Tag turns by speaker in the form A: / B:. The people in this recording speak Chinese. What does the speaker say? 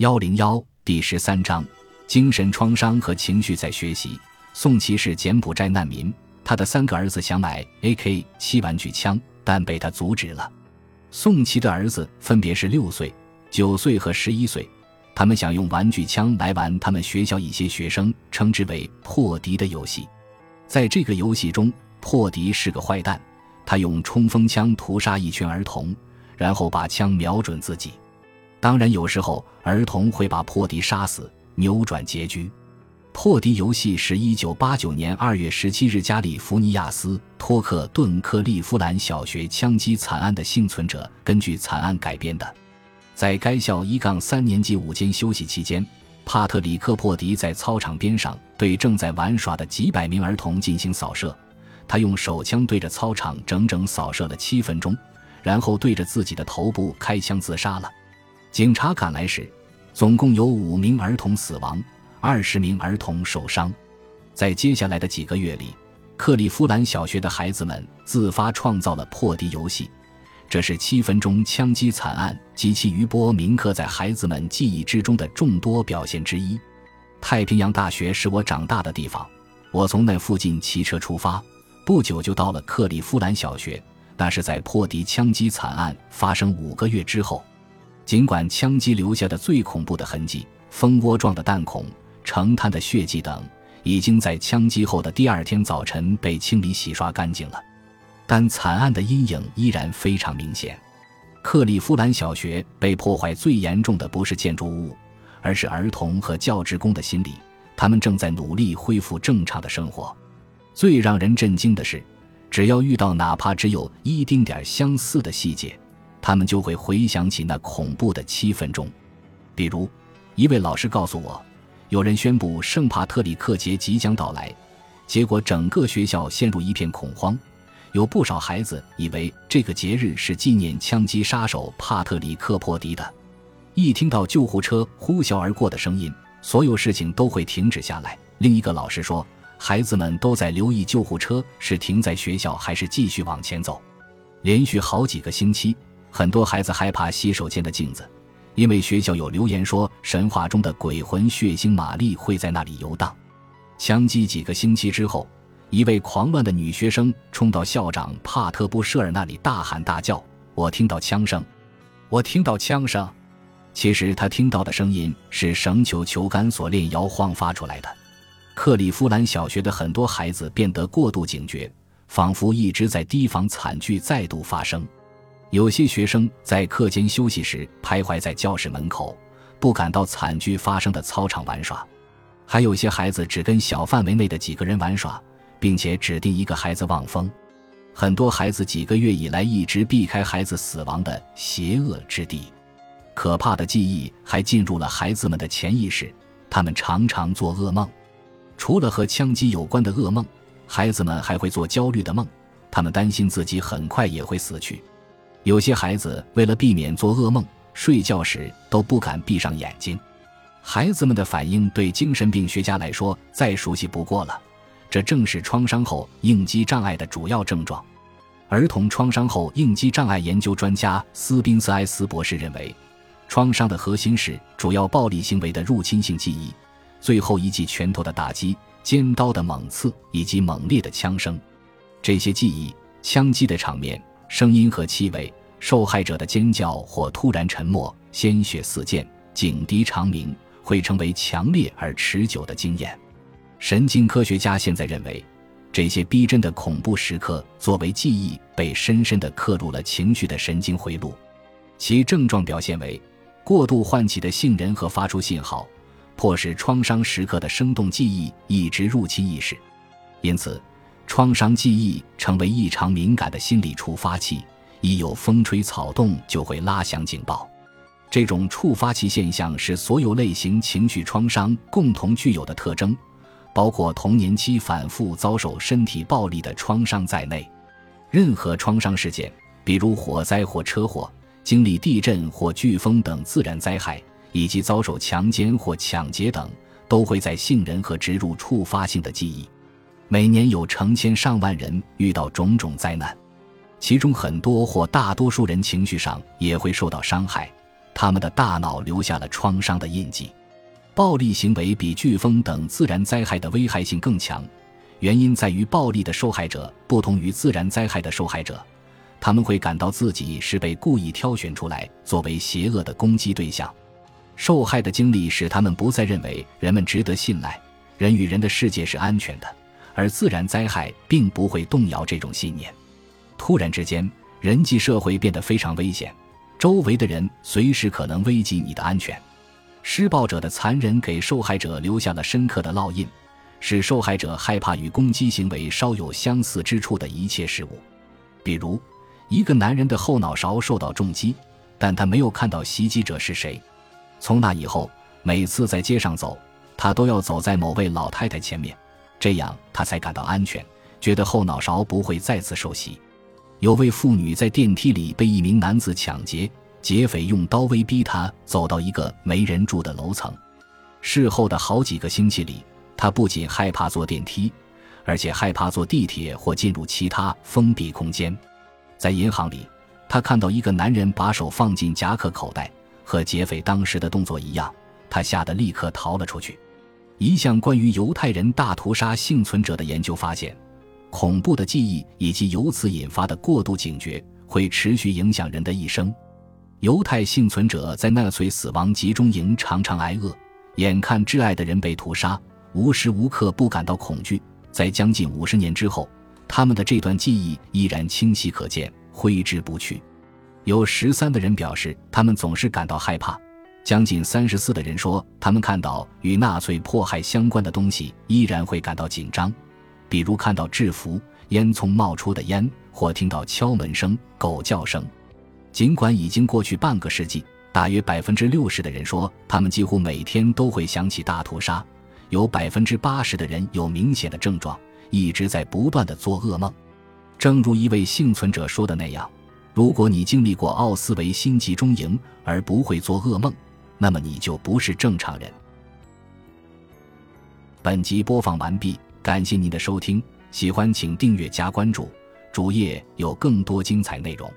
A: 幺零幺第十三章：精神创伤和情绪在学习。宋琦是柬埔寨难民，他的三个儿子想买 AK 七玩具枪，但被他阻止了。宋琦的儿子分别是六岁、九岁和十一岁，他们想用玩具枪来玩他们学校一些学生称之为“破敌”的游戏。在这个游戏中，破敌是个坏蛋，他用冲锋枪屠杀一群儿童，然后把枪瞄准自己。当然，有时候儿童会把破敌杀死，扭转结局。破敌游戏是一九八九年二月十七日加利福尼亚斯托克顿克利夫兰小学枪击惨案的幸存者根据惨案改编的。在该校一杠三年级午间休息期间，帕特里克·破敌在操场边上对正在玩耍的几百名儿童进行扫射。他用手枪对着操场整整扫射了七分钟，然后对着自己的头部开枪自杀了。警察赶来时，总共有五名儿童死亡，二十名儿童受伤。在接下来的几个月里，克利夫兰小学的孩子们自发创造了破敌游戏，这是七分钟枪击惨案及其余波铭刻在孩子们记忆之中的众多表现之一。太平洋大学是我长大的地方，我从那附近骑车出发，不久就到了克利夫兰小学。那是在破敌枪击惨案发生五个月之后。尽管枪击留下的最恐怖的痕迹——蜂窝状的弹孔、成滩的血迹等，已经在枪击后的第二天早晨被清理洗刷干净了，但惨案的阴影依然非常明显。克利夫兰小学被破坏最严重的不是建筑物，而是儿童和教职工的心理。他们正在努力恢复正常的生活。最让人震惊的是，只要遇到哪怕只有一丁点相似的细节。他们就会回想起那恐怖的七分钟，比如，一位老师告诉我，有人宣布圣帕特里克节即将到来，结果整个学校陷入一片恐慌，有不少孩子以为这个节日是纪念枪击杀手帕特里克破敌的。一听到救护车呼啸而过的声音，所有事情都会停止下来。另一个老师说，孩子们都在留意救护车是停在学校还是继续往前走，连续好几个星期。很多孩子害怕洗手间的镜子，因为学校有流言说神话中的鬼魂血腥玛丽会在那里游荡。枪击几个星期之后，一位狂乱的女学生冲到校长帕特布舍尔那里大喊大叫：“我听到枪声，我听到枪声！”其实她听到的声音是绳球球杆锁链摇晃发出来的。克利夫兰小学的很多孩子变得过度警觉，仿佛一直在提防惨剧再度发生。有些学生在课间休息时徘徊在教室门口，不敢到惨剧发生的操场玩耍；还有些孩子只跟小范围内的几个人玩耍，并且指定一个孩子望风。很多孩子几个月以来一直避开孩子死亡的邪恶之地，可怕的记忆还进入了孩子们的潜意识，他们常常做噩梦。除了和枪击有关的噩梦，孩子们还会做焦虑的梦，他们担心自己很快也会死去。有些孩子为了避免做噩梦，睡觉时都不敢闭上眼睛。孩子们的反应对精神病学家来说再熟悉不过了，这正是创伤后应激障碍的主要症状。儿童创伤后应激障碍研究专家斯宾斯埃斯博士认为，创伤的核心是主要暴力行为的入侵性记忆，最后一记拳头的打击、尖刀的猛刺以及猛烈的枪声。这些记忆、枪击的场面。声音和气味，受害者的尖叫或突然沉默，鲜血四溅，警笛长鸣，会成为强烈而持久的经验。神经科学家现在认为，这些逼真的恐怖时刻作为记忆被深深地刻入了情绪的神经回路。其症状表现为过度唤起的杏仁核发出信号，迫使创伤时刻的生动记忆一直入侵意识，因此。创伤记忆成为异常敏感的心理触发器，一有风吹草动就会拉响警报。这种触发器现象是所有类型情绪创伤共同具有的特征，包括童年期反复遭受身体暴力的创伤在内。任何创伤事件，比如火灾或车祸、经历地震或飓风等自然灾害，以及遭受强奸或抢劫等，都会在杏仁核植入触发性的记忆。每年有成千上万人遇到种种灾难，其中很多或大多数人情绪上也会受到伤害，他们的大脑留下了创伤的印记。暴力行为比飓风等自然灾害的危害性更强，原因在于暴力的受害者不同于自然灾害的受害者，他们会感到自己是被故意挑选出来作为邪恶的攻击对象。受害的经历使他们不再认为人们值得信赖，人与人的世界是安全的，而自然灾害并不会动摇这种信念。突然之间，人际社会变得非常危险，周围的人随时可能危及你的安全。施暴者的残忍给受害者留下了深刻的烙印，使受害者害怕与攻击行为稍有相似之处的一切事物。比如，一个男人的后脑勺受到重击，但他没有看到袭击者是谁。从那以后，每次在街上走，他都要走在某位老太太前面，这样他才感到安全，觉得后脑勺不会再次受袭。有位妇女在电梯里被一名男子抢劫。劫匪用刀威逼他走到一个没人住的楼层。事后的好几个星期里，他不仅害怕坐电梯，而且害怕坐地铁或进入其他封闭空间。在银行里，他看到一个男人把手放进夹克口袋，和劫匪当时的动作一样，他吓得立刻逃了出去。一项关于犹太人大屠杀幸存者的研究发现，恐怖的记忆以及由此引发的过度警觉会持续影响人的一生。犹太幸存者在纳粹死亡集中营常常挨饿，眼看挚爱的人被屠杀，无时无刻不感到恐惧。在将近五十年之后，他们的这段记忆依然清晰可见，挥之不去。有十三的人表示，他们总是感到害怕；将近三十四的人说，他们看到与纳粹迫害相关的东西依然会感到紧张，比如看到制服、烟囱冒出的烟，或听到敲门声、狗叫声。尽管已经过去半个世纪，大约百分之六十的人说，他们几乎每天都会想起大屠杀；有百分之八十的人有明显的症状，一直在不断的做噩梦。正如一位幸存者说的那样：“如果你经历过奥斯维辛集中营而不会做噩梦，那么你就不是正常人。”本集播放完毕，感谢您的收听，喜欢请订阅加关注，主页有更多精彩内容。